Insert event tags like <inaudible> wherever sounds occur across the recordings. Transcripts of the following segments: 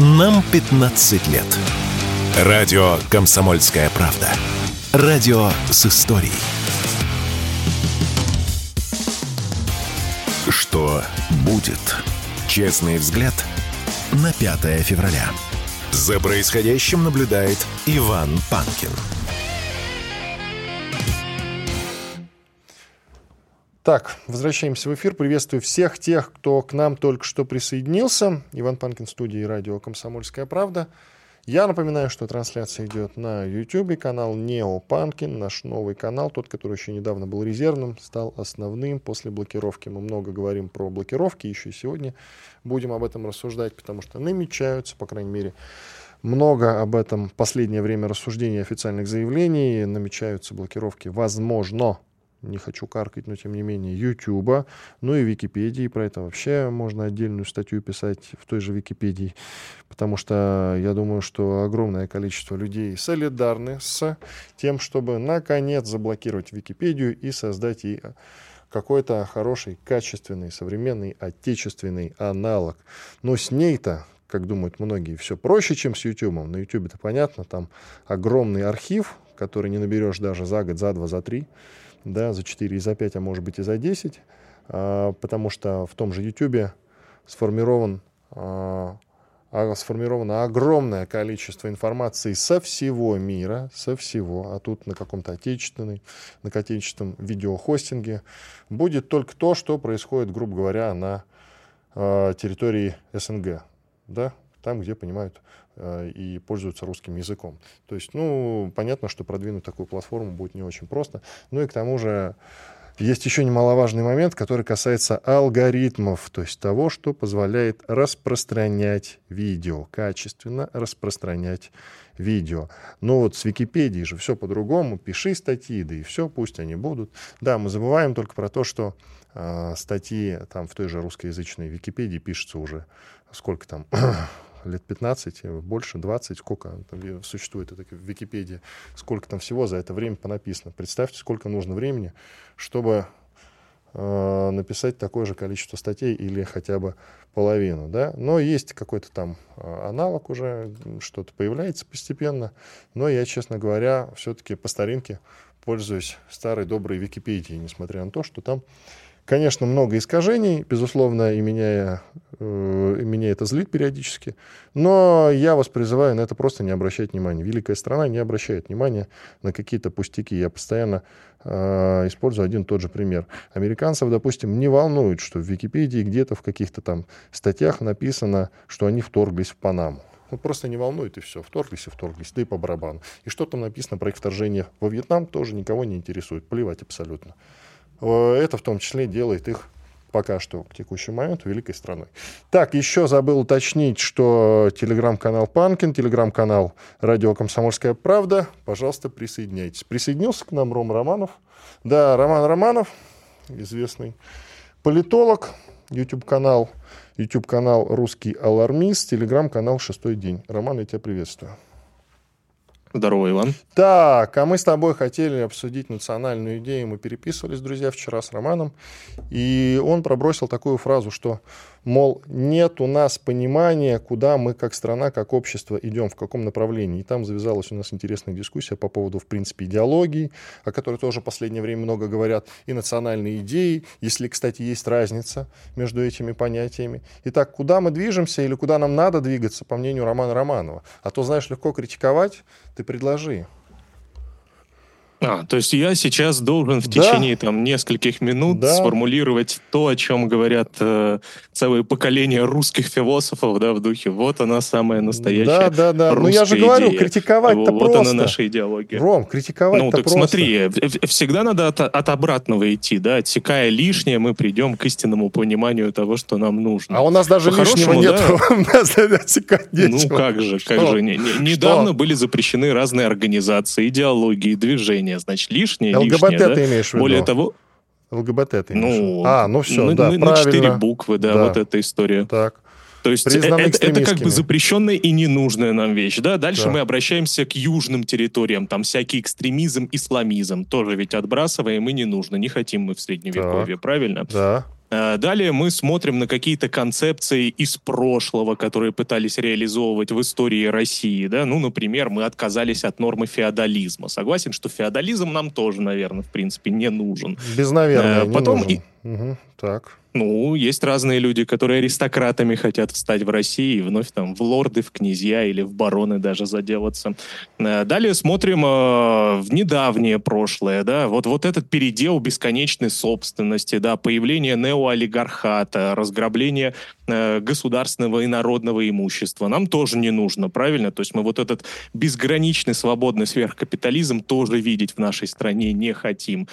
Нам 15 лет. Радио «Комсомольская правда». Радио с историей. Что будет? Честный взгляд на 5 февраля. За происходящим наблюдает Иван Панкин. Так, возвращаемся в эфир. Приветствую всех тех, кто к нам только что присоединился. Иван Панкин студии радио «Комсомольская правда». Я напоминаю, что трансляция идет на YouTube, канал Нео Панкин, наш новый канал, тот, который еще недавно был резервным, стал основным после блокировки. Мы много говорим про блокировки, еще сегодня будем об этом рассуждать, потому что намечаются, по крайней мере, много об этом в последнее время рассуждений официальных заявлений, намечаются блокировки, возможно, не хочу каркать, но тем не менее, Ютуба, ну и Википедии. Про это вообще можно отдельную статью писать в той же Википедии, потому что я думаю, что огромное количество людей солидарны с тем, чтобы наконец заблокировать Википедию и создать ей какой-то хороший, качественный, современный, отечественный аналог. Но с ней-то как думают многие, все проще, чем с YouTube. На это понятно, там огромный архив, который не наберешь даже за год, за два, за три да, за 4 и за 5, а может быть и за 10, а, потому что в том же YouTube сформирован, а, а, сформировано огромное количество информации со всего мира, со всего, а тут на каком-то отечественном, на отечественном видеохостинге будет только то, что происходит, грубо говоря, на территории СНГ, да, там, где понимают и пользуются русским языком. То есть, ну, понятно, что продвинуть такую платформу будет не очень просто. Ну и к тому же есть еще немаловажный момент, который касается алгоритмов, то есть того, что позволяет распространять видео, качественно распространять видео. Но вот с Википедией же все по-другому. Пиши статьи, да и все, пусть они будут. Да, мы забываем только про то, что э, статьи там в той же русскоязычной Википедии пишутся уже сколько там лет 15, э, больше 20, сколько там существует это в Википедии, сколько там всего за это время понаписано. Представьте, сколько нужно времени, чтобы э, написать такое же количество статей или хотя бы половину, да, но есть какой-то там э, аналог уже, что-то появляется постепенно, но я, честно говоря, все-таки по старинке пользуюсь старой доброй Википедией, несмотря на то, что там Конечно, много искажений, безусловно, и меня, э, и меня это злит периодически, но я вас призываю на это просто не обращать внимания. Великая страна не обращает внимания на какие-то пустяки. Я постоянно э, использую один и тот же пример. Американцев, допустим, не волнует, что в Википедии где-то в каких-то там статьях написано, что они вторглись в Панаму. Ну, просто не волнует, и все. Вторглись и вторглись, да и по барабану. И что там написано про их вторжение во Вьетнам, тоже никого не интересует. Плевать абсолютно. Э, это в том числе делает их пока что к текущему моменту великой страной. Так, еще забыл уточнить, что телеграм-канал Панкин, телеграм-канал Радио Комсомольская правда. Пожалуйста, присоединяйтесь. Присоединился к нам Ром Романов. Да, Роман Романов, известный политолог, YouTube-канал, YouTube-канал «Русский алармист», телеграм-канал «Шестой день». Роман, я тебя приветствую. Здорово, Иван. Так, а мы с тобой хотели обсудить национальную идею. Мы переписывались, друзья, вчера с Романом. И он пробросил такую фразу, что мол, нет у нас понимания, куда мы как страна, как общество идем, в каком направлении. И там завязалась у нас интересная дискуссия по поводу, в принципе, идеологии, о которой тоже в последнее время много говорят, и национальной идеи, если, кстати, есть разница между этими понятиями. Итак, куда мы движемся или куда нам надо двигаться, по мнению Романа Романова? А то, знаешь, легко критиковать, ты предложи. А, то есть я сейчас должен в да. течение там нескольких минут да. сформулировать то, о чем говорят э, целое поколение русских философов, да, в духе. Вот она самая настоящая. Да, да, да. Ну я же говорю, критиковать-то вот просто. Вот она наша идеология. Ром, критиковать-то Ну так просто. смотри, всегда надо от, от обратного идти, да, отсекая лишнее, мы придем к истинному пониманию того, что нам нужно. А у нас даже лишнего нет. Да? <laughs> у нас отсекать нечего. Ну как же, как что? же. Не, не, недавно были запрещены разные организации, идеологии, движения лишнее, значит, лишнее, ЛГБТ лишнее, ты да? имеешь в виду? Более того... ЛГБТ ты имеешь ну, А, ну все, на, да, на, правильно. На четыре буквы, да, да, вот эта история. Так. То есть это, это как бы запрещенная и ненужная нам вещь, да? Дальше да. мы обращаемся к южным территориям, там всякий экстремизм, исламизм, тоже ведь отбрасываем и не нужно, не хотим мы в средневековье, так. правильно? Да. Э, далее мы смотрим на какие-то концепции из прошлого, которые пытались реализовывать в истории России. Да? Ну, например, мы отказались от нормы феодализма. Согласен, что феодализм нам тоже, наверное, в принципе, не нужен. Без наверное, э, Потом не нужен. И... Угу, так. Ну, есть разные люди, которые аристократами хотят встать в России и вновь там в лорды, в князья или в бароны даже заделаться. Э, далее смотрим э, в недавнее прошлое, да, вот, вот этот передел бесконечной собственности, да, появление неоолигархата, разграбление э, государственного и народного имущества. Нам тоже не нужно, правильно? То есть мы вот этот безграничный свободный сверхкапитализм тоже видеть в нашей стране не хотим.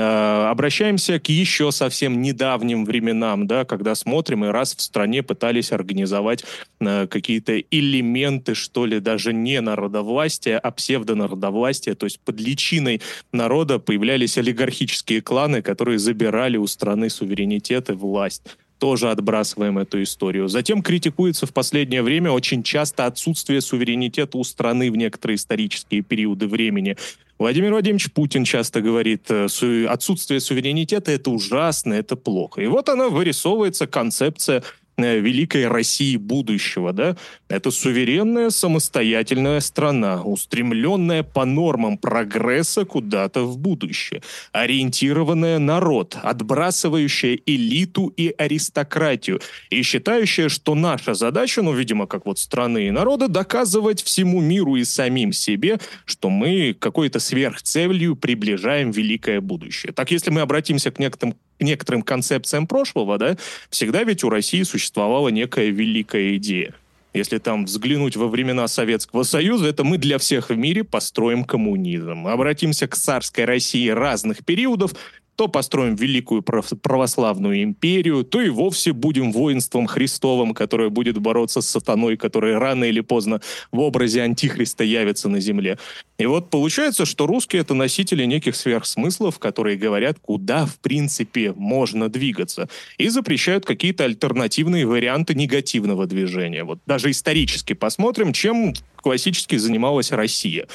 Э, обращаемся к еще совсем недавним временам, да, когда смотрим и раз в стране пытались организовать э, какие-то элементы, что ли, даже не народовластия, а псевдонародовластия, то есть под личиной народа появлялись олигархические кланы, которые забирали у страны суверенитет и власть тоже отбрасываем эту историю. Затем критикуется в последнее время очень часто отсутствие суверенитета у страны в некоторые исторические периоды времени. Владимир Владимирович Путин часто говорит, э, отсутствие суверенитета – это ужасно, это плохо. И вот она вырисовывается концепция великой России будущего, да, это суверенная самостоятельная страна, устремленная по нормам прогресса куда-то в будущее, ориентированная народ, отбрасывающая элиту и аристократию, и считающая, что наша задача, ну, видимо, как вот страны и народа, доказывать всему миру и самим себе, что мы какой-то сверхцелью приближаем великое будущее. Так, если мы обратимся к некоторым некоторым концепциям прошлого, да, всегда ведь у России существовала некая великая идея. Если там взглянуть во времена Советского Союза, это мы для всех в мире построим коммунизм. Обратимся к царской России разных периодов, то построим великую православную империю, то и вовсе будем воинством Христовым, которое будет бороться с сатаной, который рано или поздно в образе антихриста явится на земле. И вот получается, что русские — это носители неких сверхсмыслов, которые говорят, куда, в принципе, можно двигаться, и запрещают какие-то альтернативные варианты негативного движения. Вот даже исторически посмотрим, чем классически занималась Россия.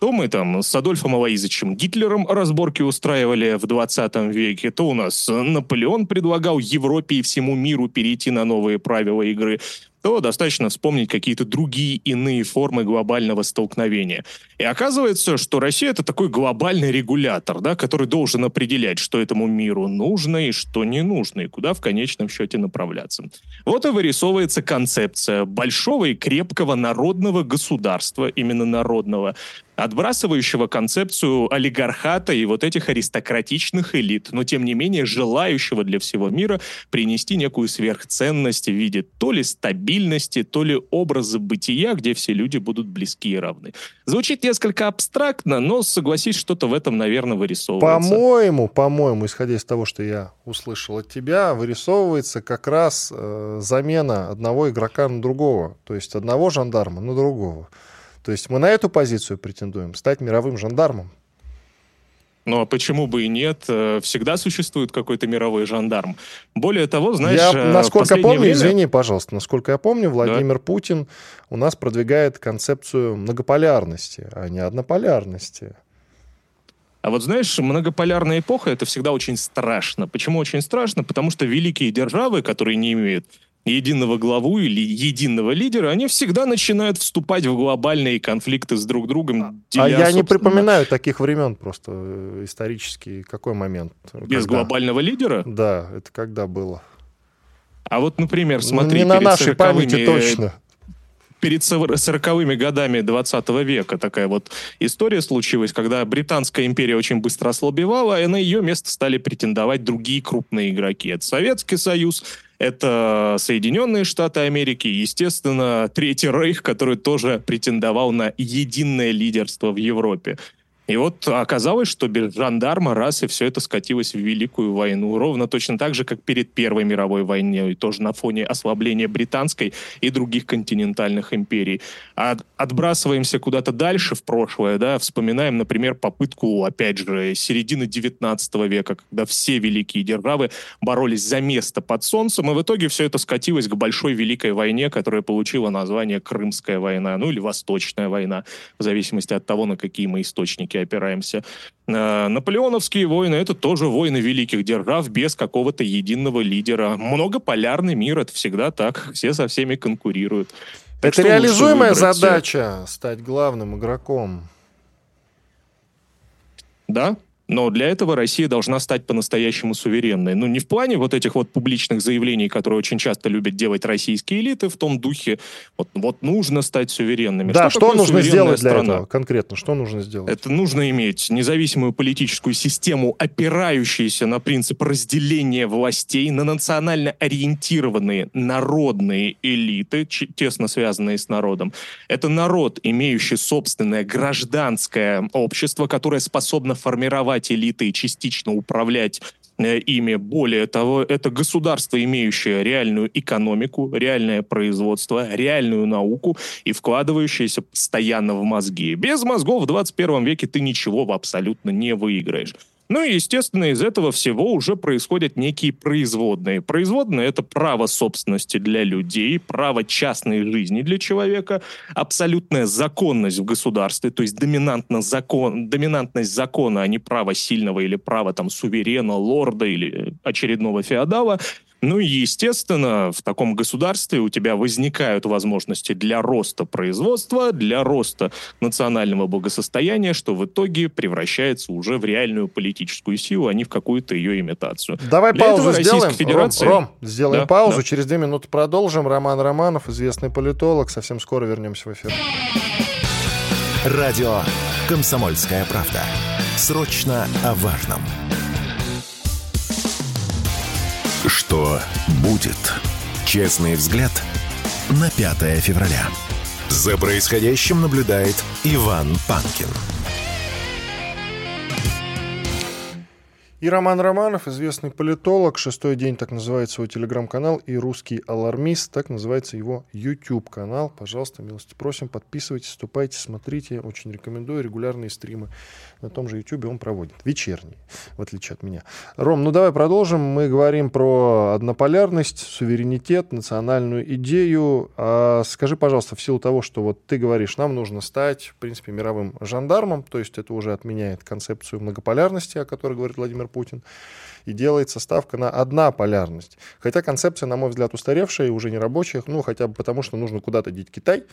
То мы там с Адольфом Алаизовичем Гитлером разборки устраивали в 20 веке, то у нас Наполеон предлагал Европе и всему миру перейти на новые правила игры то достаточно вспомнить какие-то другие иные формы глобального столкновения. И оказывается, что Россия это такой глобальный регулятор, да, который должен определять, что этому миру нужно и что не нужно, и куда в конечном счете направляться. Вот и вырисовывается концепция большого и крепкого народного государства, именно народного, отбрасывающего концепцию олигархата и вот этих аристократичных элит, но тем не менее желающего для всего мира принести некую сверхценность в виде то ли стабильности, то ли образа бытия, где все люди будут близки и равны. Звучит несколько абстрактно, но согласись, что-то в этом, наверное, вырисовывается. По-моему, по-моему, исходя из того, что я услышал от тебя, вырисовывается как раз э, замена одного игрока на другого, то есть одного жандарма на другого. То есть мы на эту позицию претендуем, стать мировым жандармом. Ну а почему бы и нет? Э, всегда существует какой-то мировой жандарм. Более того, знаешь... Я, э, насколько помню, время... извини, пожалуйста, насколько я помню, Владимир да. Путин у нас продвигает концепцию многополярности, а не однополярности. А вот знаешь, многополярная эпоха это всегда очень страшно. Почему очень страшно? Потому что великие державы, которые не имеют единого главу или единого лидера, они всегда начинают вступать в глобальные конфликты с друг другом. Деля, а я не припоминаю таких времен просто э, исторически. Какой момент? Без когда? глобального лидера? Да, это когда было? А вот, например, смотри... Не на нашей памяти точно перед 40-ми годами 20 века такая вот история случилась, когда Британская империя очень быстро ослабевала, и на ее место стали претендовать другие крупные игроки. Это Советский Союз, это Соединенные Штаты Америки, естественно, Третий Рейх, который тоже претендовал на единое лидерство в Европе. И вот оказалось, что без жандарма раз и все это скатилось в Великую войну. Ровно точно так же, как перед Первой мировой войной, тоже на фоне ослабления британской и других континентальных империй. А отбрасываемся куда-то дальше в прошлое, да, вспоминаем, например, попытку, опять же, середины 19 века, когда все великие державы боролись за место под солнцем, и в итоге все это скатилось к большой Великой войне, которая получила название Крымская война, ну или Восточная война, в зависимости от того, на какие мы источники все-таки опираемся. Э, наполеоновские войны — это тоже войны великих держав без какого-то единого лидера. Многополярный мир — это всегда так. Все со всеми конкурируют. Так это реализуемая задача — стать главным игроком. Да, но для этого Россия должна стать по-настоящему суверенной. Ну, не в плане вот этих вот публичных заявлений, которые очень часто любят делать российские элиты, в том духе, вот, вот нужно стать суверенными. Да, что, что нужно сделать для страна? этого конкретно? Что нужно сделать? Это нужно иметь независимую политическую систему, опирающуюся на принцип разделения властей, на национально ориентированные народные элиты, тесно связанные с народом. Это народ, имеющий собственное гражданское общество, которое способно формировать создавать элиты частично управлять э, ими. Более того, это государство, имеющее реальную экономику, реальное производство, реальную науку и вкладывающееся постоянно в мозги. Без мозгов в 21 веке ты ничего абсолютно не выиграешь. Ну и, естественно, из этого всего уже происходят некие производные. Производные — это право собственности для людей, право частной жизни для человека, абсолютная законность в государстве, то есть доминантно закон, доминантность закона, а не право сильного или право там суверена, лорда или очередного феодала — ну и, естественно, в таком государстве у тебя возникают возможности для роста производства, для роста национального благосостояния, что в итоге превращается уже в реальную политическую силу, а не в какую-то ее имитацию. Давай для паузу сделаем. Федерация... Ром, Ром, сделаем да, паузу. Да. Через две минуты продолжим. Роман Романов, известный политолог. Совсем скоро вернемся в эфир. Радио «Комсомольская правда». Срочно о важном. Что будет? Честный взгляд на 5 февраля. За происходящим наблюдает Иван Панкин. И Роман Романов, известный политолог, шестой день, так называется его телеграм-канал, и русский алармист, так называется его YouTube-канал. Пожалуйста, милости просим, подписывайтесь, вступайте, смотрите. Очень рекомендую регулярные стримы на том же YouTube он проводит. Вечерние, в отличие от меня. Ром, ну давай продолжим. Мы говорим про однополярность, суверенитет, национальную идею. А скажи, пожалуйста, в силу того, что вот ты говоришь, нам нужно стать, в принципе, мировым жандармом, то есть это уже отменяет концепцию многополярности, о которой говорит Владимир Путин и делается ставка на одна полярность. Хотя концепция, на мой взгляд, устаревшая и уже не рабочая, ну, хотя бы потому, что нужно куда-то деть Китай,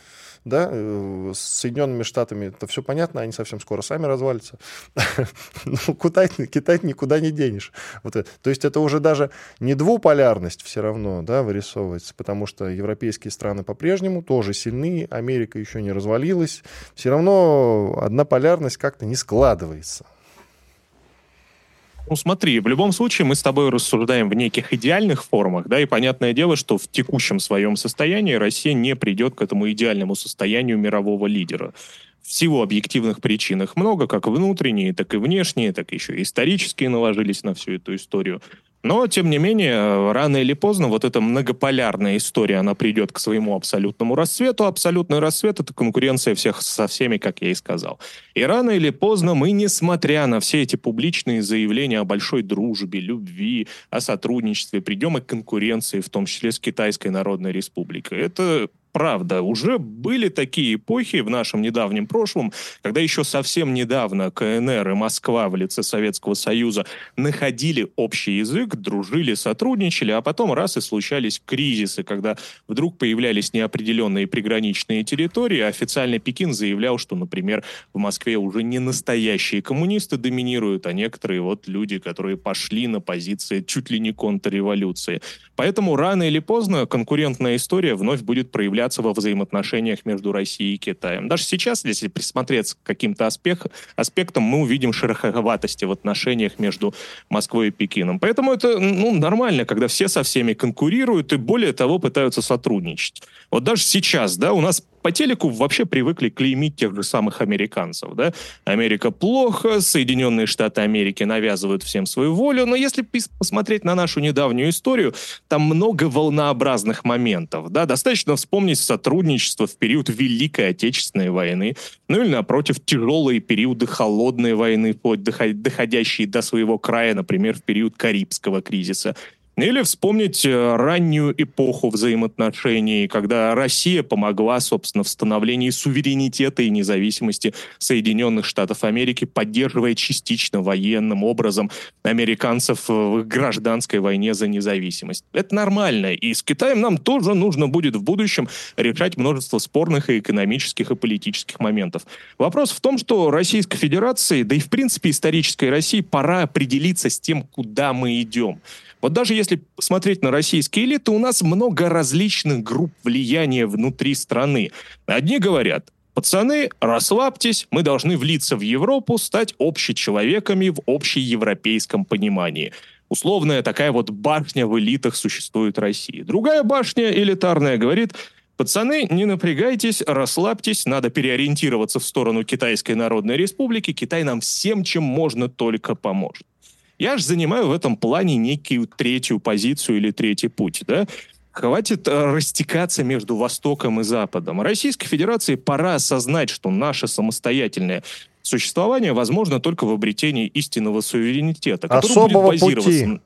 да, э, с Соединенными Штатами это все понятно, они совсем скоро сами развалятся. <laughs> Ну, Китай, никуда не денешь. Вот это. То есть это уже даже не двуполярность все равно, да, вырисовывается, потому что европейские страны по-прежнему тоже сильны, Америка еще не развалилась, все равно одна полярность как-то не складывается. Ну смотри, в любом случае мы с тобой рассуждаем в неких идеальных формах, да, и понятное дело, что в текущем своем состоянии Россия не придет к этому идеальному состоянию мирового лидера. В силу объективных причин их много, как внутренние, так и внешние, так еще и исторические наложились на всю эту историю. Но, тем не менее, рано или поздно вот эта многополярная история, она придет к своему абсолютному расцвету. Абсолютный расцвет — это конкуренция всех со всеми, как я и сказал. И рано или поздно мы, несмотря на все эти публичные заявления о большой дружбе, любви, о сотрудничестве, придем и к конкуренции, в том числе с Китайской Народной Республикой. Это правда, уже были такие эпохи в нашем недавнем прошлом, когда еще совсем недавно КНР и Москва в лице Советского Союза находили общий язык, дружили, сотрудничали, а потом раз и случались кризисы, когда вдруг появлялись неопределенные приграничные территории, а официально Пекин заявлял, что, например, в Москве уже не настоящие коммунисты доминируют, а некоторые вот люди, которые пошли на позиции чуть ли не контрреволюции. Поэтому рано или поздно конкурентная история вновь будет проявляться проявляться во взаимоотношениях между Россией и Китаем. Даже сейчас, если присмотреться к каким-то аспект, аспектам, мы увидим шероховатости в отношениях между Москвой и Пекином. Поэтому это ну, нормально, когда все со всеми конкурируют и, более того, пытаются сотрудничать. Вот даже сейчас, да, у нас по телеку вообще привыкли клеймить тех же самых американцев, да. Америка плохо, Соединенные Штаты Америки навязывают всем свою волю, но если посмотреть на нашу недавнюю историю, там много волнообразных моментов, да. Достаточно вспомнить сотрудничество в период Великой Отечественной войны, ну или, напротив, тяжелые периоды холодной войны, доходящие до своего края, например, в период Карибского кризиса. Или вспомнить э, раннюю эпоху взаимоотношений, когда Россия помогла, собственно, в становлении суверенитета и независимости Соединенных Штатов Америки, поддерживая частично военным образом американцев в гражданской войне за независимость. Это нормально, и с Китаем нам тоже нужно будет в будущем решать множество спорных и экономических, и политических моментов. Вопрос в том, что Российской Федерации, да и в принципе исторической России, пора определиться с тем, куда мы идем. Вот даже если посмотреть на российские элиты, у нас много различных групп влияния внутри страны. Одни говорят, Пацаны, расслабьтесь, мы должны влиться в Европу, стать общечеловеками в общеевропейском понимании. Условная такая вот башня в элитах существует в России. Другая башня элитарная говорит, пацаны, не напрягайтесь, расслабьтесь, надо переориентироваться в сторону Китайской Народной Республики, Китай нам всем, чем можно, только поможет. Я же занимаю в этом плане некую третью позицию или третий путь, да? Хватит э, растекаться между Востоком и Западом. Российской Федерации пора осознать, что наше самостоятельное существование возможно только в обретении истинного суверенитета, Особого. Пути.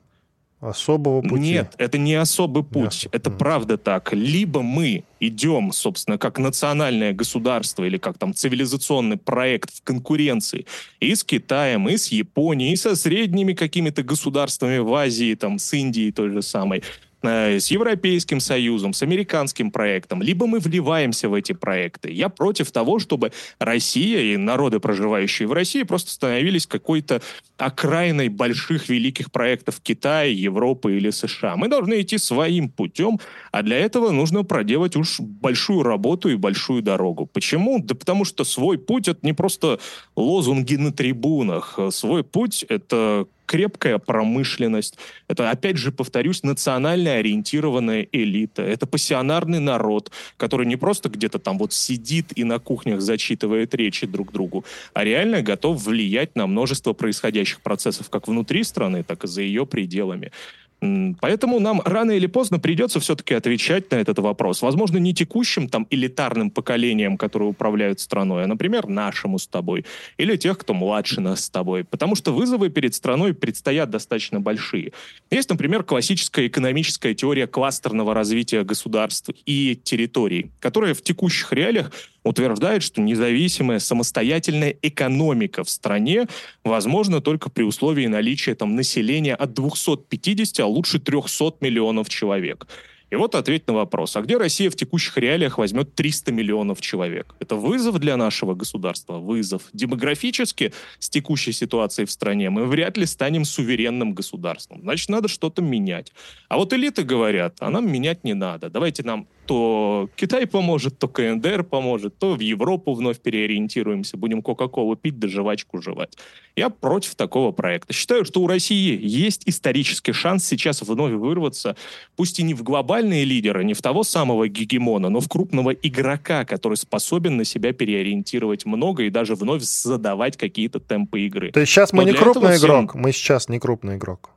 Особого пути. Нет, это не особый путь. Нет. Это mm. правда так. Либо мы идем, собственно, как национальное государство или как там цивилизационный проект в конкуренции и с Китаем, и с Японией, и со средними какими-то государствами в Азии, там, с Индией той же самой. Э, с Европейским Союзом, с американским проектом, либо мы вливаемся в эти проекты. Я против того, чтобы Россия и народы, проживающие в России, просто становились какой-то окраиной больших великих проектов Китая, Европы или США. Мы должны идти своим путем, а для этого нужно проделать уж большую работу и большую дорогу. Почему? Да потому что свой путь — это не просто лозунги на трибунах. Свой путь — это крепкая промышленность. Это, опять же, повторюсь, национально ориентированная элита. Это пассионарный народ, который не просто где-то там вот сидит и на кухнях зачитывает речи друг другу, а реально готов влиять на множество происходящих процессов как внутри страны, так и за ее пределами. Поэтому нам рано или поздно придется все-таки отвечать на этот вопрос. Возможно, не текущим там элитарным поколением, которые управляют страной, а, например, нашему с тобой. Или тех, кто младше нас с тобой. Потому что вызовы перед страной предстоят достаточно большие. Есть, например, классическая экономическая теория кластерного развития государств и территорий, которая в текущих реалиях утверждает, что независимая самостоятельная экономика в стране возможна только при условии наличия там населения от 250, а лучше 300 миллионов человек. И вот ответь на вопрос, а где Россия в текущих реалиях возьмет 300 миллионов человек? Это вызов для нашего государства? Вызов. Демографически с текущей ситуацией в стране мы вряд ли станем суверенным государством. Значит, надо что-то менять. А вот элиты говорят, а нам менять не надо. Давайте нам то Китай поможет, то КНДР поможет, то в Европу вновь переориентируемся, будем Кока-Колу пить да жвачку жевать. Я против такого проекта. Считаю, что у России есть исторический шанс сейчас вновь вырваться, пусть и не в глобальные лидеры, не в того самого гегемона, но в крупного игрока, который способен на себя переориентировать много и даже вновь задавать какие-то темпы игры. То есть сейчас мы но не крупный игрок, мы сейчас не крупный игрок.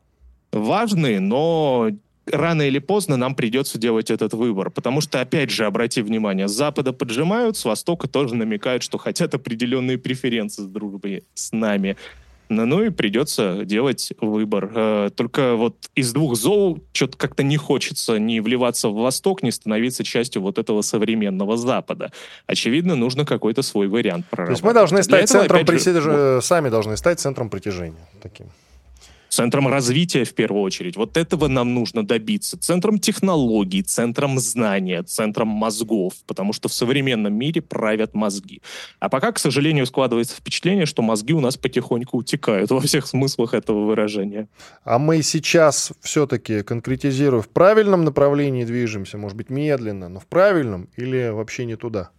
Важный, но рано или поздно нам придется делать этот выбор. Потому что, опять же, обрати внимание, с Запада поджимают, с Востока тоже намекают, что хотят определенные преференции с дружбой с нами. Ну, ну и придется делать выбор. Э, только вот из двух зол что-то как-то не хочется ни вливаться в Восток, ни становиться частью вот этого современного Запада. Очевидно, нужно какой-то свой вариант проработать. То есть мы должны стать этого, центром притяжения, сами должны стать центром притяжения таким центром развития в первую очередь. Вот этого нам нужно добиться. Центром технологий, центром знания, центром мозгов, потому что в современном мире правят мозги. А пока, к сожалению, складывается впечатление, что мозги у нас потихоньку утекают во всех смыслах этого выражения. А мы сейчас все-таки, конкретизируя, в правильном направлении движемся, может быть, медленно, но в правильном или вообще не туда?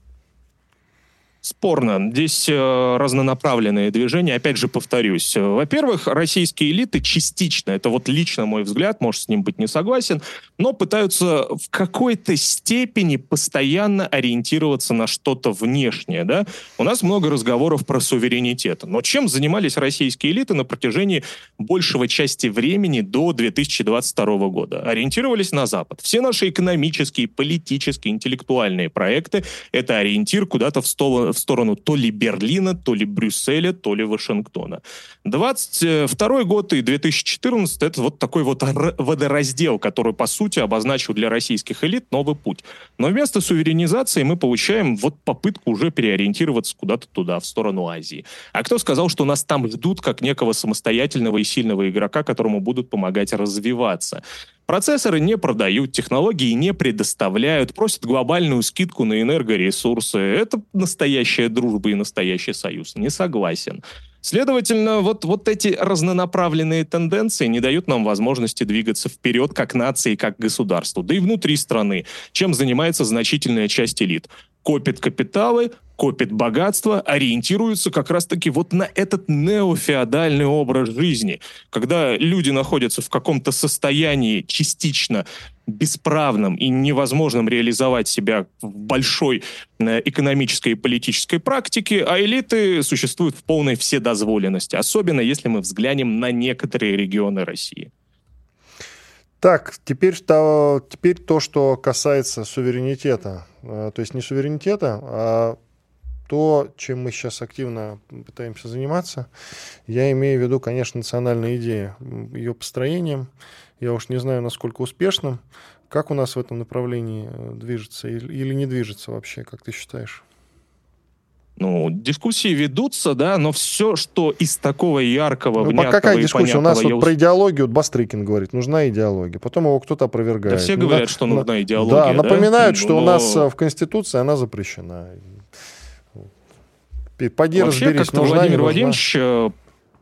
Спорно. Здесь э, разнонаправленные движения. Опять же, повторюсь. Во-первых, российские элиты частично, это вот лично мой взгляд, может, с ним быть не согласен, но пытаются в какой-то степени постоянно ориентироваться на что-то внешнее. Да? У нас много разговоров про суверенитет. Но чем занимались российские элиты на протяжении большего части времени до 2022 года? Ориентировались на Запад. Все наши экономические, политические, интеллектуальные проекты — это ориентир куда-то в сторону в сторону то ли Берлина, то ли Брюсселя, то ли Вашингтона. 22 год и 2014 это вот такой вот водораздел, который, по сути, обозначил для российских элит новый путь. Но вместо суверенизации мы получаем вот попытку уже переориентироваться куда-то туда, в сторону Азии. А кто сказал, что нас там ждут как некого самостоятельного и сильного игрока, которому будут помогать развиваться? Процессоры не продают, технологии не предоставляют, просят глобальную скидку на энергоресурсы. Это настоящая дружба и настоящий союз. Не согласен. Следовательно, вот, вот эти разнонаправленные тенденции не дают нам возможности двигаться вперед как нации, как государству, да и внутри страны, чем занимается значительная часть элит. Копит капиталы, копит богатство, ориентируются как раз-таки вот на этот неофеодальный образ жизни, когда люди находятся в каком-то состоянии частично бесправным и невозможным реализовать себя в большой э, экономической и политической практике, а элиты существуют в полной вседозволенности, особенно если мы взглянем на некоторые регионы России. Так, теперь то, теперь то, что касается суверенитета. Э, то есть не суверенитета, а то, чем мы сейчас активно пытаемся заниматься. Я имею в виду, конечно, национальная идея, ее построением – я уж не знаю, насколько успешным. Как у нас в этом направлении э, движется или не движется вообще, как ты считаешь? Ну, дискуссии ведутся, да, но все, что из такого яркого, ну, внятного какая дискуссия? У нас вот про идеологию, вот Бастрыкин говорит, нужна идеология. Потом его кто-то опровергает. Да все говорят, на, что нужна идеология. Да, да? напоминают, что но... у нас э, в Конституции она запрещена. Поди Вообще, разберись, как-то нужна, Владимир Владимирович э,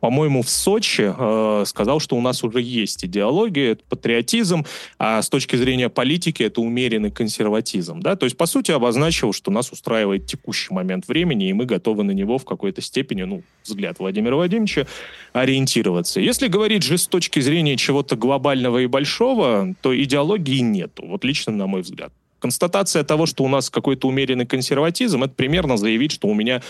по-моему, в Сочи э, сказал, что у нас уже есть идеология, это патриотизм, а с точки зрения политики это умеренный консерватизм. Да? То есть, по сути, обозначил, что нас устраивает текущий момент времени, и мы готовы на него в какой-то степени, ну, взгляд Владимира Владимировича, ориентироваться. Если говорить же с точки зрения чего-то глобального и большого, то идеологии нету, вот лично на мой взгляд. Констатация того, что у нас какой-то умеренный консерватизм, это примерно заявить, что у меня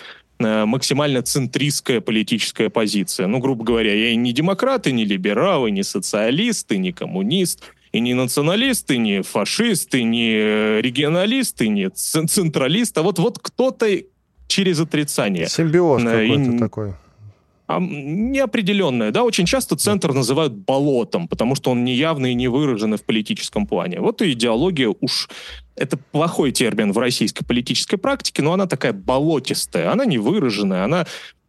максимально центристская политическая позиция. Ну, грубо говоря, я и не демократ, и не либерал, и не социалист, и не коммунист, и не националист, и не фашист, и не э, регионалист, и не централист, а вот, вот кто-то через отрицание. Симбиоз э, какой-то такой неопределенное. Да? Очень часто центр называют болотом, потому что он неявный и не выраженный в политическом плане. Вот и идеология уж это плохой термин в российской политической практике, но она такая болотистая, она не выраженная, она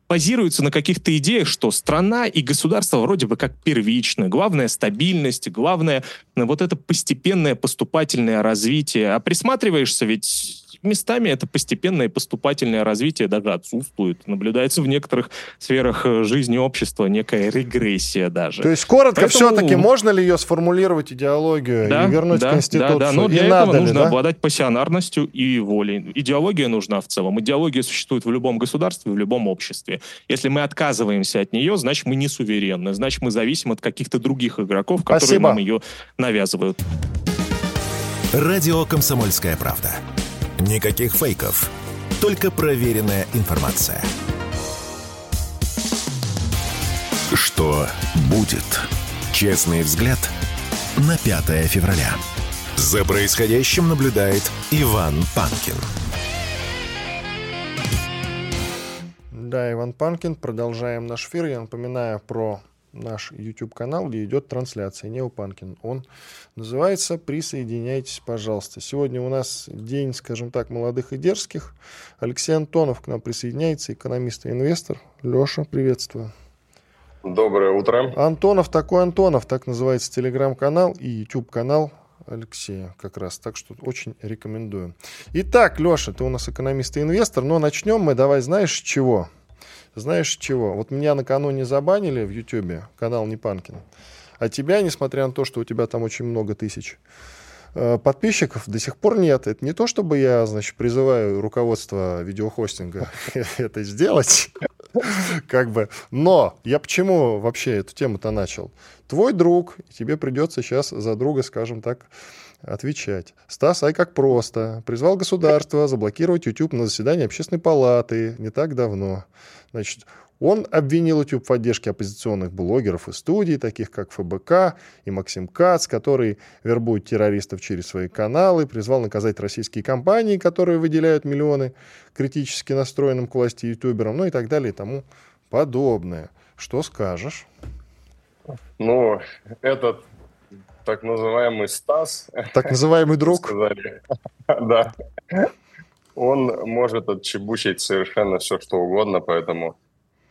базируется на каких-то идеях, что страна и государство вроде бы как первичны. Главное — стабильность, главное — вот это постепенное поступательное развитие. А присматриваешься, ведь местами это постепенное поступательное развитие даже отсутствует. Наблюдается в некоторых сферах э, жизни общества некая регрессия даже. То есть, коротко, Поэтому... все-таки можно ли ее сформулировать идеологию да, и вернуть да, Конституцию? Да, да, но для и этого нужно ли, да? обладать пассионарностью и волей. Идеология нужна в целом. Идеология существует в любом государстве, в любом обществе. Если мы отказываемся от нее, значит, мы не суверенны, значит, мы зависим от каких-то других игроков, которые Спасибо. нам ее навязывают. Радио «Комсомольская правда». Никаких фейков, только проверенная информация. Что будет? Честный взгляд на 5 февраля. За происходящим наблюдает Иван Панкин. Да, Иван Панкин. Продолжаем наш эфир. Я напоминаю про наш YouTube-канал, где идет трансляция Нео Панкин. Он называется «Присоединяйтесь, пожалуйста». Сегодня у нас день, скажем так, молодых и дерзких. Алексей Антонов к нам присоединяется, экономист и инвестор. Леша, приветствую. Доброе утро. Антонов такой Антонов, так называется телеграм-канал и YouTube-канал Алексея как раз. Так что очень рекомендую. Итак, Леша, ты у нас экономист и инвестор, но начнем мы, давай, знаешь, с чего? Знаешь чего? Вот меня накануне забанили в Ютьюбе, канал Непанкин. А тебя, несмотря на то, что у тебя там очень много тысяч э, подписчиков, до сих пор нет. Это не то, чтобы я, значит, призываю руководство видеохостинга <laughs> это сделать. <laughs> Как бы. Но я почему вообще эту тему-то начал? Твой друг, тебе придется сейчас за друга, скажем так, отвечать. Стас, ай как просто. Призвал государство заблокировать YouTube на заседании общественной палаты не так давно. Значит, Он обвинил YouTube в поддержке оппозиционных блогеров и студий, таких как ФБК и Максим Кац, которые вербуют террористов через свои каналы, призвал наказать российские компании, которые выделяют миллионы критически настроенным к власти ютуберам, ну и так далее и тому подобное. Что скажешь? Ну, этот так называемый Стас. Так называемый друг. <laughs> Да. Он может отчебучить совершенно все, что угодно, поэтому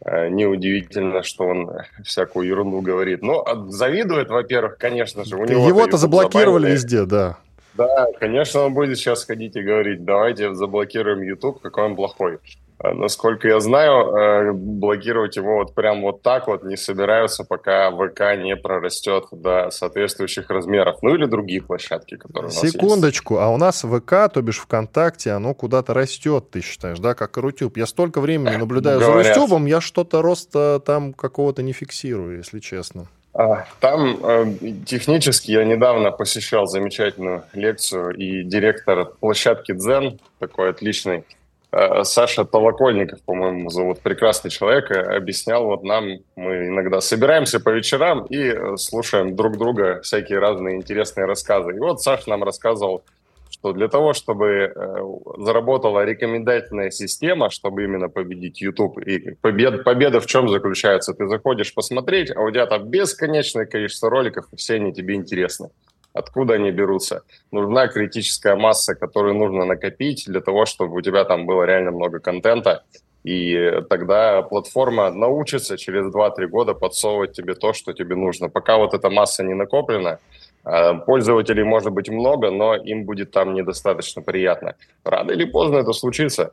э, неудивительно, что он всякую ерунду говорит. Но завидует, во-первых, конечно же. Его-то заблокировали везде, да. Да, конечно, он будет сейчас ходить и говорить, давайте заблокируем YouTube, какой он плохой. Э, насколько я знаю, э, блокировать его вот прям вот так вот не собираются, пока ВК не прорастет до соответствующих размеров. Ну или другие площадки, которые у нас Секундочку, есть. а у нас ВК, то бишь ВКонтакте, оно куда-то растет, ты считаешь, да, как и Рутюб. Я столько времени наблюдаю Говорят. за Рутюбом, я что-то роста там какого-то не фиксирую, если честно. А, там э, технически я недавно посещал замечательную лекцию, и директор площадки Дзен, такой отличный, Саша Толокольников, по-моему, зовут, прекрасный человек, э, объяснял вот нам, мы иногда собираемся по вечерам и э, слушаем друг друга всякие разные интересные рассказы. И вот Саша нам рассказывал, что для того, чтобы заработала рекомендательная система, чтобы именно победить YouTube, и побед, победа в чем заключается? Ты заходишь посмотреть, а у тебя там бесконечное количество роликов, и все они тебе интересны. Откуда они берутся? Нужна критическая масса, которую нужно накопить для того, чтобы у тебя там было реально много контента. И тогда платформа научится через 2-3 года подсовывать тебе то, что тебе нужно. Пока вот эта масса не накоплена, а, пользователей может быть много, но им будет там недостаточно приятно. Рано или поздно это случится.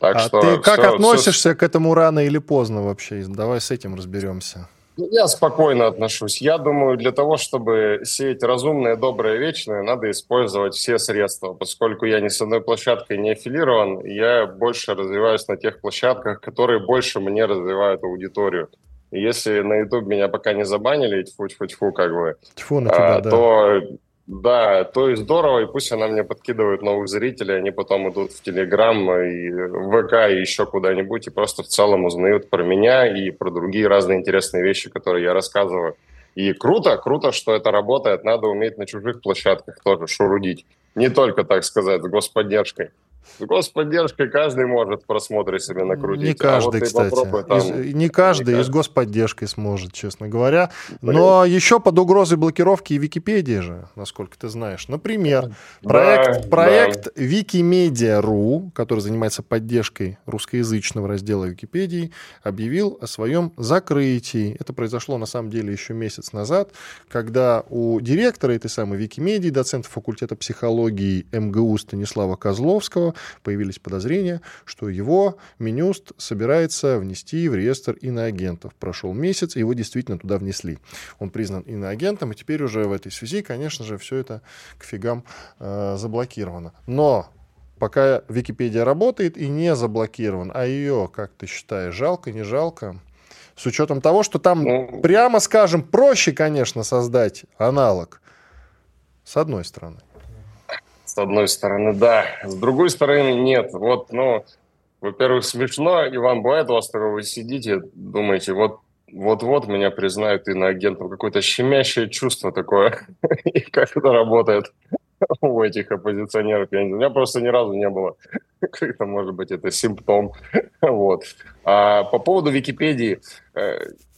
Так а что ты как все, относишься все... к этому рано или поздно вообще? Давай с этим разберемся. Ну, я спокойно отношусь. Я думаю, для того, чтобы сеять разумное, доброе, вечное, надо использовать все средства. Поскольку я ни с одной площадкой не аффилирован, я больше развиваюсь на тех площадках, которые больше мне развивают аудиторию. если на YouTube меня пока не забанили, тьфу-тьфу-тьфу, как бы, Тьфу на тебя, а, да. то да, то есть здорово, и пусть она мне подкидывает новых зрителей, они потом идут в Телеграм и в ВК и еще куда-нибудь, и просто в целом узнают про меня и про другие разные интересные вещи, которые я рассказываю. И круто, круто, что это работает, надо уметь на чужих площадках тоже шурудить. Не только, так сказать, с господдержкой. С господдержкой каждый может в просмотре себе накрутить. Не каждый, а вот кстати. Там... Из, не каждый, не и с господдержкой сможет, честно говоря. Блин. Но еще под угрозой блокировки и Википедии же, насколько ты знаешь. Например, проект, да, проект да. Wikimedia.ru, который занимается поддержкой русскоязычного раздела Википедии, объявил о своем закрытии. Это произошло, на самом деле, еще месяц назад, когда у директора этой самой Викимедии, доцента факультета психологии МГУ Станислава Козловского, появились подозрения, что его Минюст собирается внести в реестр иноагентов. Прошел месяц, его действительно туда внесли. Он признан иноагентом, и теперь уже в этой связи, конечно же, все это к фигам э, заблокировано. Но пока Википедия работает и не заблокирован, а ее, как ты считаешь, жалко, не жалко? С учетом того, что там, ну, прямо скажем, проще, конечно, создать аналог, с одной стороны. С одной стороны, да. С другой стороны, нет. Вот, ну, во-первых, смешно. И вам бывает у вас такое, вы сидите, думаете, вот вот-вот меня признают иноагентом. Какое-то щемящее чувство такое. <laughs> И как это работает <laughs> у этих оппозиционеров, я не знаю. У меня просто ни разу не было. <laughs> Как это может быть, это симптом. Вот. А по поводу Википедии.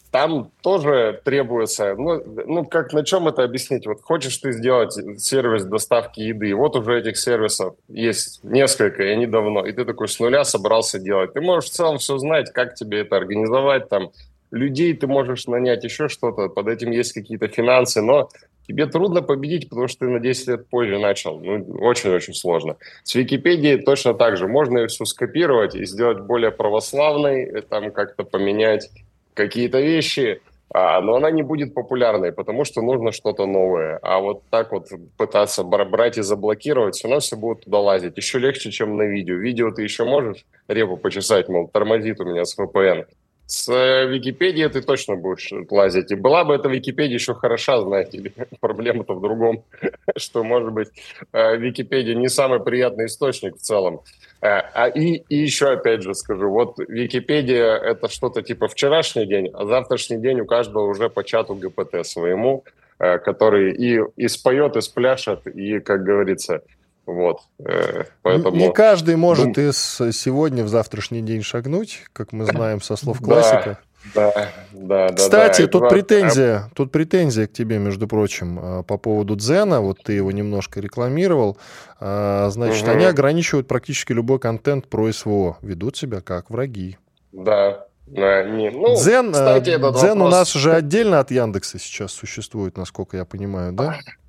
Э, там тоже требуется, ну, ну, как на чем это объяснить? Вот хочешь ты сделать сервис доставки еды, вот уже этих сервисов есть несколько, и они давно, и ты такой с нуля собрался делать. Ты можешь в целом все знать, как тебе это организовать, там, людей ты можешь нанять, еще что-то, под этим есть какие-то финансы, но тебе трудно победить, потому что ты на 10 лет позже начал. Ну, очень-очень сложно. С Википедией точно так же. Можно ее все скопировать и сделать более православной, там как-то поменять какие-то вещи, а, но она не будет популярной, потому что нужно что-то новое. А вот так вот пытаться брать и заблокировать, все равно все будут туда лазить. Еще легче, чем на видео. Видео ты еще можешь репу почесать, мол, тормозит у меня с VPN. С э, Википедией ты точно будешь лазить. И была бы эта Википедия еще хороша, знаете ли. <laughs> Проблема-то в другом, <laughs> что, может быть, э, Википедия не самый приятный источник в целом. Э, а и, и еще, опять же, скажу, вот Википедия – это что-то типа вчерашний день, а завтрашний день у каждого уже по чату ГПТ своему, который и, и споет, и спляшет, и, как говорится, вот, э, поэтому... Не каждый может Дум... из сегодня в завтрашний день шагнуть, как мы знаем со слов <laughs> классика. Да, да, да. Кстати, да, тут это... претензия, тут претензия к тебе, между прочим, э, по поводу Дзена. Вот ты его немножко рекламировал. А, значит, угу. они ограничивают практически любой контент про СВО, ведут себя как враги. Да, не, ну, Дзен, кстати, Дзен вопрос... у нас же отдельно от Яндекса сейчас существует, насколько я понимаю, да? <laughs>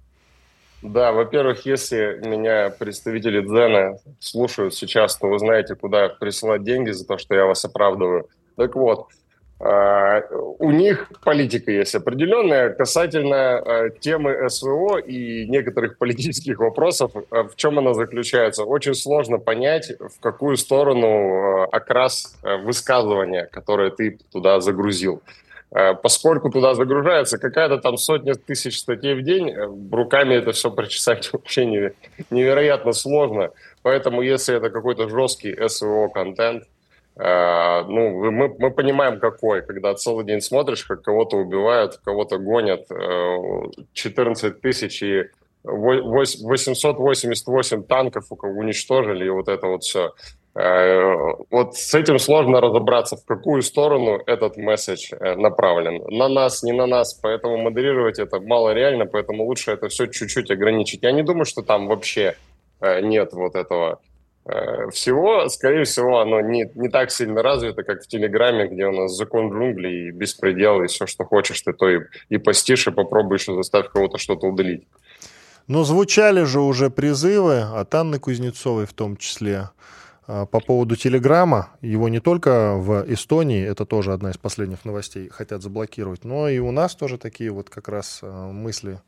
Да, во-первых, если меня представители Дзена слушают сейчас, то вы знаете, куда присылать деньги за то, что я вас оправдываю. Так вот, а, у них политика есть определенная касательно а, темы СВО и некоторых политических вопросов. А в чем она заключается? Очень сложно понять, в какую сторону окрас высказывания, которое ты туда загрузил. Э, поскольку туда загружается какая-то там сотня тысяч статей в день, э, руками это все прочесать <laughs> вообще невероятно сложно. Поэтому если это какой-то жесткий SEO-контент, э, ну, мы, мы понимаем, какой, когда целый день смотришь, как кого-то убивают, кого-то гонят, 14 тысяч и 888 танков уничтожили, и вот это вот все. Э, вот с этим сложно разобраться, в какую сторону этот месседж э, направлен. На нас, не на нас, поэтому модерировать это мало реально, поэтому лучше это все чуть-чуть ограничить. Я не думаю, что там вообще э, нет вот этого всего. Скорее всего, оно не, не так сильно развито, как в Телеграме, где у нас закон джунглей и беспредел, и все, что хочешь, ты то и, и постишь, и попробуешь и заставь кого-то что-то удалить. Но звучали же уже призывы от Анны Кузнецовой в том числе, по поводу Телеграма, его не только в Эстонии, это тоже одна из последних новостей, хотят заблокировать, но и у нас тоже такие вот как раз а, мысли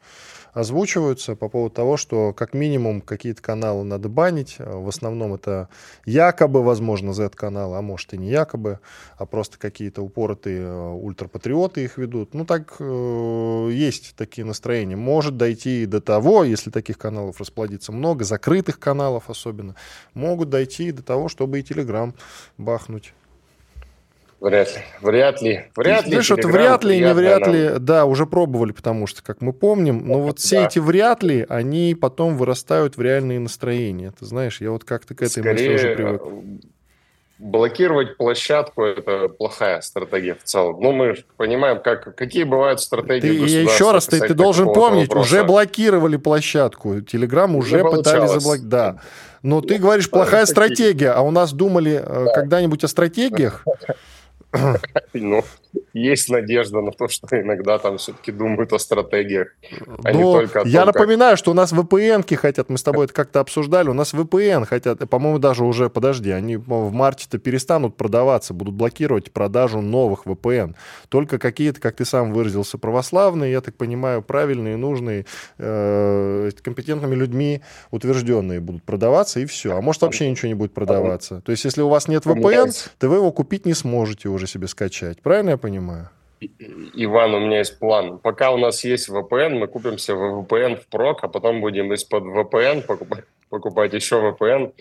озвучиваются по поводу того, что как минимум какие-то каналы надо банить. В основном это якобы, возможно, Z-каналы, а может и не якобы, а просто какие-то упоротые э, ультрапатриоты их ведут. Ну, так э, есть такие настроения. Может дойти до того, если таких каналов расплодится много, закрытых каналов особенно, могут дойти до того, чтобы и Телеграм бахнуть. Вряд ли. Вряд ли. Вряд ли. Знаешь, вот вряд ли, не вряд нам. ли, да, уже пробовали, потому что, как мы помним, но вот все да. эти вряд ли, они потом вырастают в реальные настроения. Ты знаешь, я вот как-то к этой Скорее, мысли уже привык. Блокировать площадку – это плохая стратегия в целом. Ну, мы понимаем, как, какие бывают стратегии ты, Еще раз, ты, ты должен помнить, вопроса. уже блокировали площадку. Телеграм уже не пытались заблокировать. Да. Но ты говоришь, плохая стратегия, а у нас думали э, да. когда-нибудь о стратегиях? <laughs> <laughs> Ну, есть надежда на то, что иногда там все-таки думают о стратегиях, а не только о том, Я напоминаю, что у нас VPN-ки хотят, мы с тобой это как-то обсуждали, у нас VPN хотят, по-моему, даже уже, подожди, они в марте-то перестанут продаваться, будут блокировать продажу новых VPN. Только какие-то, как ты сам выразился, православные, я так понимаю, правильные, нужные, э, компетентными людьми утвержденные будут продаваться, и все. А может, вообще ничего не будет продаваться. То есть, если у вас нет VPN, то вы его купить не сможете уже себе скачать. Правильно я понимаю? Иван, у меня есть план. Пока у нас есть VPN, мы купимся в VPN в прок, а потом будем из-под VPN покупать, покупать еще VPN.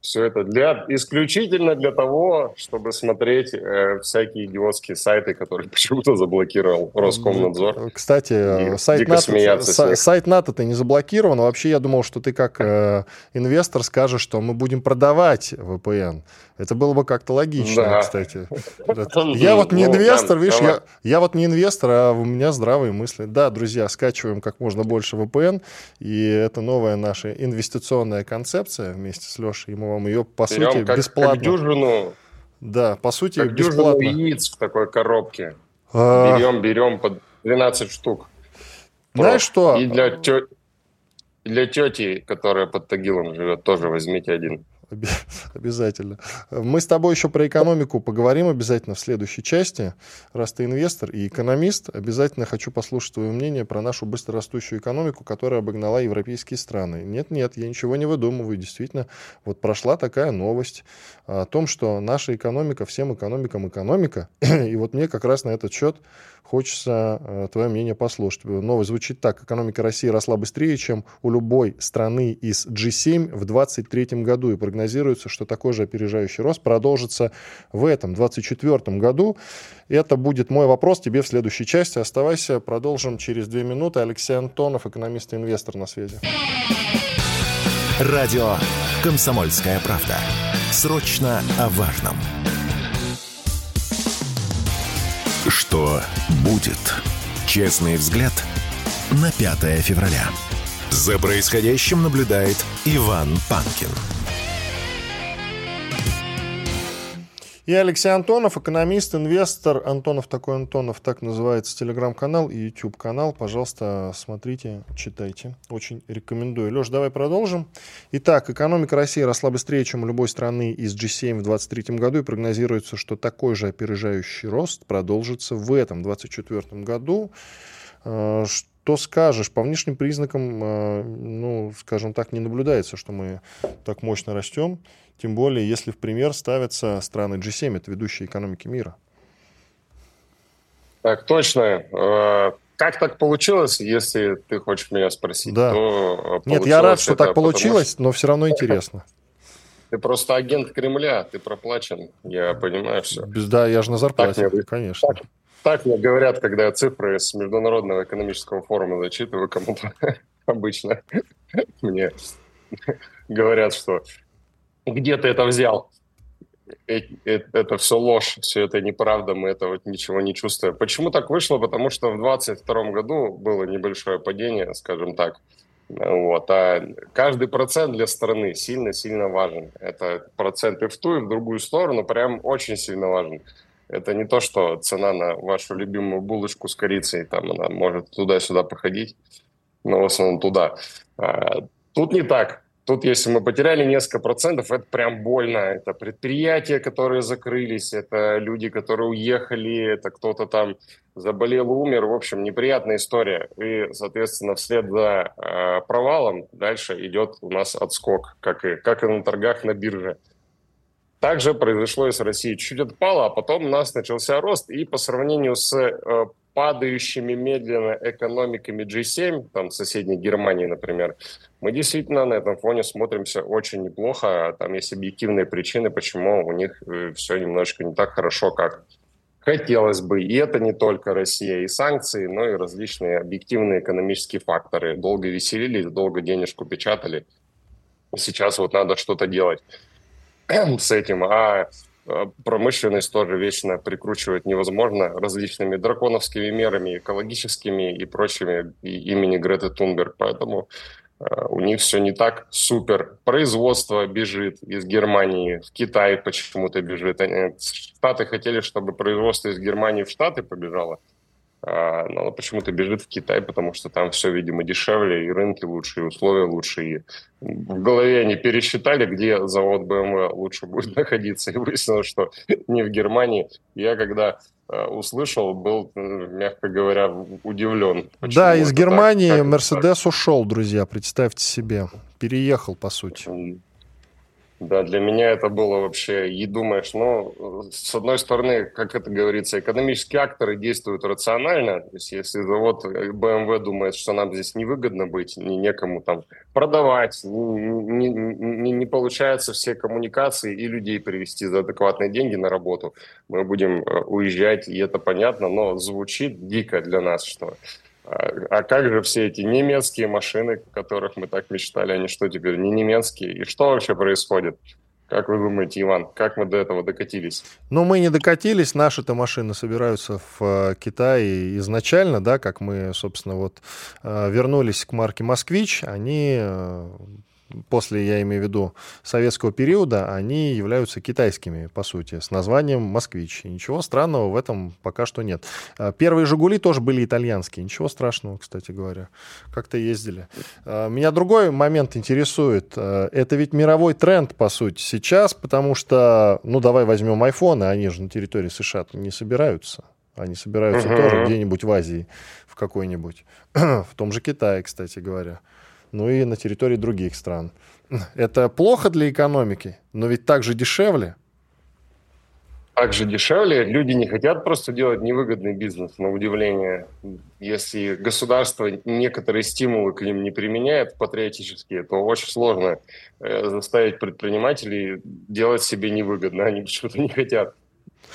Все это для, исключительно для того, чтобы смотреть э, всякие идиотские сайты, которые <laughs> почему-то заблокировал Роскомнадзор. Кстати, сайт НАТО, са, сайт НАТО-то не заблокирован. Вообще, я думал, что ты как э, инвестор скажешь, что мы будем продавать VPN. Это было бы как-то логично, да. кстати. <laughs> Я вот не ну, инвестор, видишь, я, я вот не инвестор, а у меня здравые мысли. Да, друзья, скачиваем как можно больше VPN, и это новая наша инвестиционная концепция вместе с Лешей. Мы вам ее, по Берем сути, как, бесплатно... Как дюжину, да, по сути, как бесплатно. яиц в такой коробке. А... Берем, берем по 12 штук. Знаешь что? И для, тё... для тети, которая под Тагилом живет, тоже возьмите один. <laughs> Обязательно. Мы с тобой еще про экономику поговорим обязательно в следующей части. Раз ты инвестор и экономист, обязательно хочу послушать твое мнение про нашу быстрорастущую экономику, которая обогнала европейские страны. Нет-нет, я ничего не выдумываю. Действительно, вот прошла такая новость о том, что наша экономика, всем экономикам экономика. <clears throat> И вот мне как раз на этот счет хочется э, твое мнение послушать. Новость звучит так. Экономика России росла быстрее, чем у любой страны из G7 в 2023 году. И что такой же опережающий рост продолжится в этом, 2024 году. Это будет мой вопрос тебе в следующей части. Оставайся, продолжим через две минуты. Алексей Антонов, экономист и инвестор на связи. Радио «Комсомольская правда». Срочно о важном. Что будет? Честный взгляд на 5 февраля. За происходящим наблюдает Иван Панкин. И Алексей Антонов, экономист, инвестор. Антонов такой Антонов, так называется телеграм-канал и YouTube-канал. Пожалуйста, смотрите, читайте. Очень рекомендую. Леш, давай продолжим. Итак, экономика России росла быстрее, чем у любой страны из G7 в 2023 году. И прогнозируется, что такой же опережающий рост продолжится в этом 2024 году. Э, что скажешь? По внешним признакам, э, ну, скажем так, не наблюдается, что мы так мощно растем. Тем более, если в пример ставятся страны G7, это ведущие экономики мира. Так, точно. Э, как так получилось, если ты хочешь меня спросить? Да. То Нет, я рад, что так получилось, потому... но все равно интересно. <laughs> Ты просто агент Кремля, ты проплачен, я понимаю все. Да, я же на зарплате, так, конечно. Так, так мне говорят, когда цифры с Международного экономического форума зачитываю кому-то <laughs> обычно. Мне говорят, что где ты это взял? Это все ложь, все это неправда, мы этого ничего не чувствуем. Почему так вышло? Потому что в 2022 году было небольшое падение, скажем так. Вот. А каждый процент для страны сильно-сильно важен. Это процент и в ту, и в другую сторону прям очень сильно важен. Это не то, что цена на вашу любимую булочку с корицей, там она может туда-сюда походить, но в основном туда. А, тут не так. Тут, если мы потеряли несколько процентов, это прям больно. Это предприятия, которые закрылись, это люди, которые уехали, это кто-то там заболел, умер. В общем, неприятная история. И, соответственно, вслед за э, провалом дальше идет у нас отскок, как и, как и на торгах на бирже. Также произошло и с Россией. Чуть отпало, а потом у нас начался рост. И по сравнению с э, падающими медленно экономиками G7, там соседней Германии, например, мы действительно на этом фоне смотримся очень неплохо. Там есть объективные причины, почему у них э, все немножечко не так хорошо, как хотелось бы. И это не только Россия и санкции, но и различные объективные экономические факторы. Долго веселились, долго денежку печатали. Сейчас вот надо что-то делать. <clears throat> с этим, а, а промышленность тоже вечно прикручивать невозможно различными драконовскими мерами, экологическими и прочими и имени Греты Тунберг. Поэтому а, у них все не так супер. Производство бежит из Германии в Китай почему-то бежит. Они, Штаты хотели, чтобы производство из Германии в Штаты побежало. А, но она почему-то бежит в Китай, потому что там все, видимо, дешевле, и рынки лучше, и условия лучше. И в голове они пересчитали, где завод BMW лучше будет <laughs> находиться, и выяснилось, что <laughs> не в Германии. Я когда а, услышал, был, мягко говоря, удивлен. Да, из Германии Мерседес ушел, друзья, представьте себе. Переехал, по сути. Да, для меня это было вообще, и думаешь, ну, с одной стороны, как это говорится, экономические акторы действуют рационально, то есть если завод BMW думает, что нам здесь невыгодно быть, не некому там продавать, не, не, не получается все коммуникации и людей привести за адекватные деньги на работу, мы будем э, уезжать, и это понятно, но звучит дико для нас, что а, а как же все эти немецкие машины, о которых мы так мечтали, они что теперь не немецкие? И что вообще происходит? Как вы думаете, Иван, как мы до этого докатились? Ну, мы не докатились. Наши-то машины собираются в э, Китае изначально, да, как мы, собственно, вот э, вернулись к марке «Москвич». Они э, после, я имею в виду, советского периода, они являются китайскими, по сути, с названием «Москвич». И ничего странного в этом пока что нет. А, первые «Жигули» тоже были итальянские. Ничего страшного, кстати говоря. Как-то ездили. А, меня другой момент интересует. А, это ведь мировой тренд, по сути, сейчас, потому что, ну, давай возьмем айфоны, они же на территории США не собираются. Они собираются uh-huh. тоже где-нибудь в Азии, в какой-нибудь. <clears throat> в том же Китае, кстати говоря. Ну и на территории других стран. Это плохо для экономики, но ведь так же дешевле. Так же дешевле. Люди не хотят просто делать невыгодный бизнес, на удивление. Если государство некоторые стимулы к ним не применяет патриотические, то очень сложно э, заставить предпринимателей делать себе невыгодно. Они почему-то не хотят.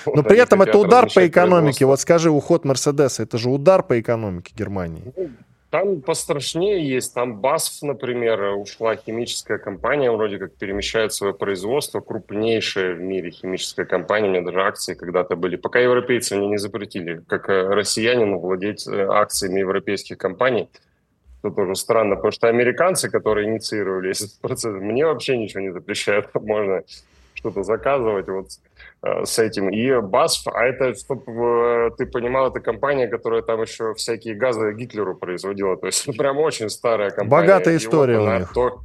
Но вот при этом это удар по экономике. Вот скажи, уход Мерседеса, это же удар по экономике Германии. Там пострашнее есть. Там BASF, например, ушла химическая компания, вроде как перемещает свое производство, крупнейшая в мире химическая компания. У меня даже акции когда-то были. Пока европейцы они не запретили, как э, россиянину владеть э, акциями европейских компаний. Это тоже странно, потому что американцы, которые инициировали <laughs> этот процесс, мне вообще ничего не запрещают. <laughs> Можно что-то заказывать вот с этим. И BASF, а это, чтобы э, ты понимал, это компания, которая там еще всякие газы Гитлеру производила. То есть <laughs> прям очень старая компания. Богатая история вот у них. То...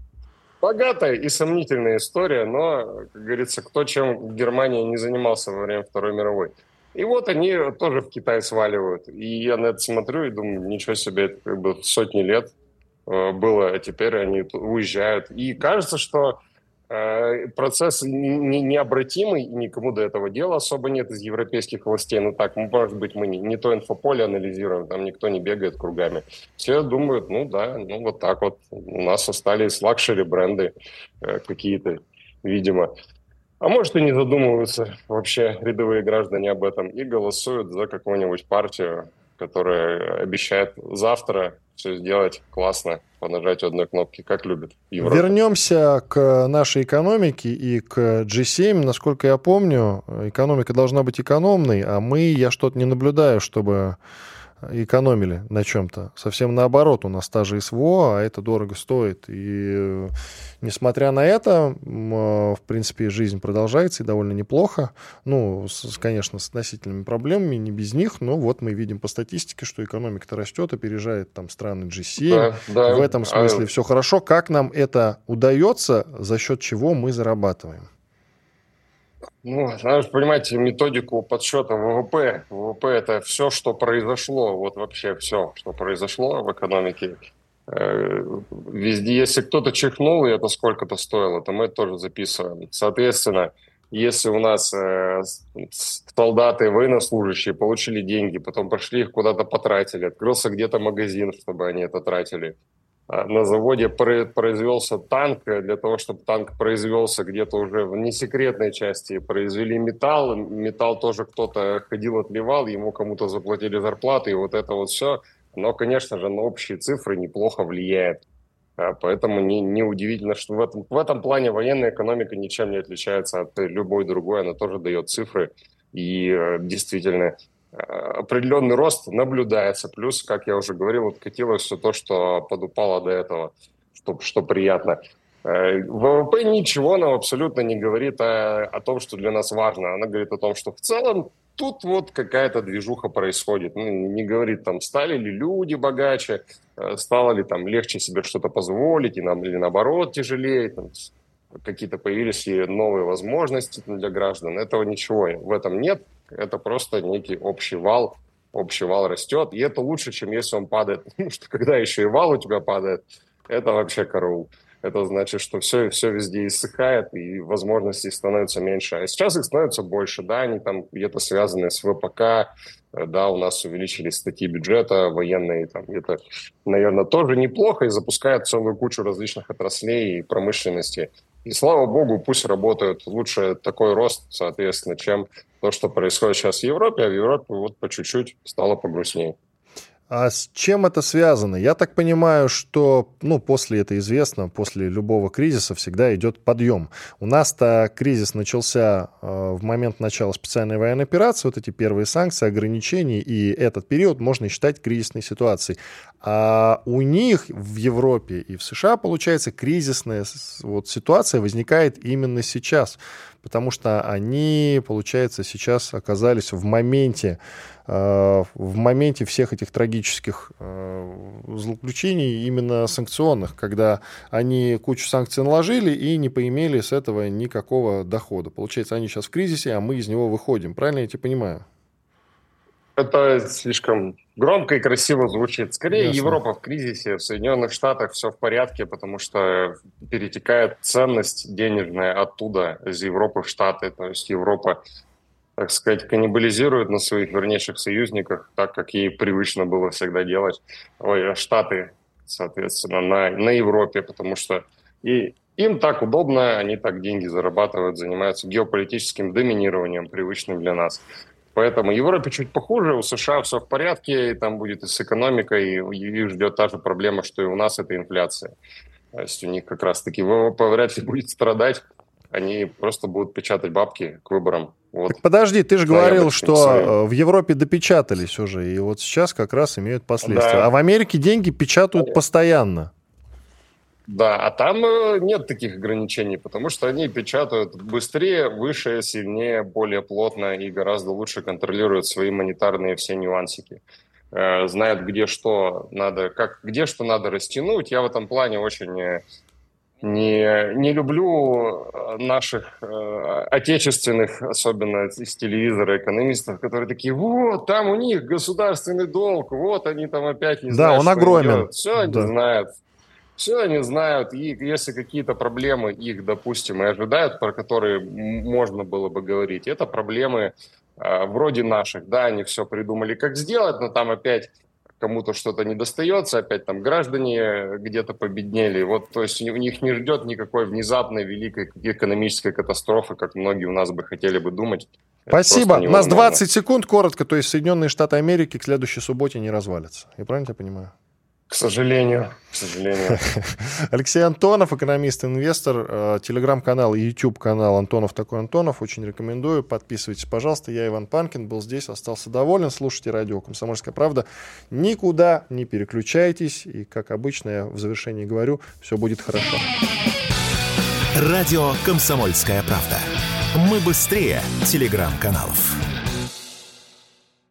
Богатая и сомнительная история, но, как говорится, кто чем в Германии не занимался во время Второй мировой. И вот они тоже в Китай сваливают. И я на это смотрю и думаю, ничего себе, это как бы сотни лет э, было, а теперь они уезжают. И кажется, что Э, процесс не, необратимый, никому до этого дела особо нет из европейских властей. Ну так, может быть, мы не, не то инфополе анализируем, там никто не бегает кругами. Все думают, ну да, ну вот так вот. У нас остались luxury бренды э, какие-то, видимо. А может и не задумываются вообще рядовые граждане об этом и голосуют за какую-нибудь партию, которая обещает завтра все сделать классно по нажатию одной кнопки, как любят Европа. Вернемся к нашей экономике и к G7. Насколько я помню, экономика должна быть экономной, а мы, я что-то не наблюдаю, чтобы экономили на чем-то. Совсем наоборот, у нас та же СВО, а это дорого стоит. И э, несмотря на это, э, в принципе, жизнь продолжается и довольно неплохо. Ну, с, конечно, с относительными проблемами, не без них, но вот мы видим по статистике, что экономика-то растет, опережает там страны G7. Да, да. В этом смысле а... все хорошо. Как нам это удается, за счет чего мы зарабатываем? Ну, надо понимать методику подсчета ВВП. ВВП – это все, что произошло, вот вообще все, что произошло в экономике. Э, везде, если кто-то чихнул, и это сколько-то стоило, то мы это тоже записываем. Соответственно, если у нас э, солдаты, военнослужащие получили деньги, потом пошли их куда-то потратили, открылся где-то магазин, чтобы они это тратили – на заводе произвелся танк, для того, чтобы танк произвелся где-то уже в несекретной части, произвели металл, металл тоже кто-то ходил, отливал, ему кому-то заплатили зарплаты, и вот это вот все, но, конечно же, на общие цифры неплохо влияет. А, поэтому не, не удивительно, что в этом, в этом плане военная экономика ничем не отличается от любой другой, она тоже дает цифры, и э, действительно определенный рост наблюдается. Плюс, как я уже говорил, откатилось все то, что подупало до этого, что, что приятно. Э, ВВП ничего нам абсолютно не говорит о, о том, что для нас важно. Она говорит о том, что в целом тут вот какая-то движуха происходит. Ну, не говорит, там, стали ли люди богаче, э, стало ли там легче себе что-то позволить, и нам, или наоборот тяжелее, там, какие-то появились и новые возможности для граждан. Этого ничего в этом нет. Это просто некий общий вал, общий вал растет, и это лучше, чем если он падает, <laughs> потому что когда еще и вал у тебя падает, это вообще караул. Это значит, что все, все везде иссыхает, и возможностей становится меньше. А сейчас их становится больше, да, они там где-то связаны с ВПК, да, у нас увеличились статьи бюджета военные, там где-то, наверное, тоже неплохо, и запускают целую кучу различных отраслей и промышленности. И слава богу, пусть работают. Лучше такой рост, соответственно, чем то, что происходит сейчас в Европе, а в Европе вот по чуть-чуть стало погрустнее. А с чем это связано? Я так понимаю, что, ну, после это известно, после любого кризиса всегда идет подъем. У нас-то кризис начался э, в момент начала специальной военной операции, вот эти первые санкции, ограничения, и этот период можно считать кризисной ситуацией. А у них в Европе и в США, получается, кризисная вот ситуация возникает именно сейчас, потому что они, получается, сейчас оказались в моменте в моменте всех этих трагических э, злоключений именно санкционных, когда они кучу санкций наложили и не поимели с этого никакого дохода. Получается, они сейчас в кризисе, а мы из него выходим. Правильно я тебя понимаю? Это слишком громко и красиво звучит. Скорее, Ясно. Европа в кризисе, в Соединенных Штатах все в порядке, потому что перетекает ценность денежная оттуда, из Европы в Штаты. То есть Европа так сказать, каннибализирует на своих вернейших союзниках, так как ей привычно было всегда делать. Ой, а Штаты, соответственно, на, на Европе, потому что и им так удобно, они так деньги зарабатывают, занимаются геополитическим доминированием, привычным для нас. Поэтому Европе чуть похуже, у США все в порядке, и там будет и с экономикой, и их ждет та же проблема, что и у нас, это инфляция. То есть у них как раз-таки ВВП вряд ли будет страдать, они просто будут печатать бабки к выборам вот. Так подожди, ты же говорил, что своим. Э, в Европе допечатались уже, и вот сейчас как раз имеют последствия. Да. А в Америке деньги печатают Понятно. постоянно. Да, а там э, нет таких ограничений, потому что они печатают быстрее, выше, сильнее, более плотно и гораздо лучше контролируют свои монетарные все нюансики. Э, знают, где что надо, как, где что надо растянуть. Я в этом плане очень не, не люблю э, наших э, отечественных, особенно из телевизора, экономистов, которые такие, вот, там у них государственный долг, вот они там опять не знают, Да, он огромен. Все они да. знают. Все они знают, и если какие-то проблемы их, допустим, и ожидают, про которые можно было бы говорить, это проблемы э, вроде наших, да, они все придумали, как сделать, но там опять кому-то что-то не достается, опять там граждане где-то победнели. Вот, то есть у них не ждет никакой внезапной великой экономической катастрофы, как многие у нас бы хотели бы думать. Спасибо. У нас 20 секунд коротко, то есть Соединенные Штаты Америки к следующей субботе не развалятся. Я правильно тебя понимаю? К сожалению, к сожалению. <laughs> Алексей Антонов, экономист-инвестор, э, телеграм-канал и YouTube-канал Антонов такой Антонов. Очень рекомендую. Подписывайтесь, пожалуйста. Я Иван Панкин, был здесь, остался доволен. Слушайте радио «Комсомольская правда». Никуда не переключайтесь. И, как обычно, я в завершении говорю, все будет хорошо. Радио «Комсомольская правда». Мы быстрее телеграм-каналов.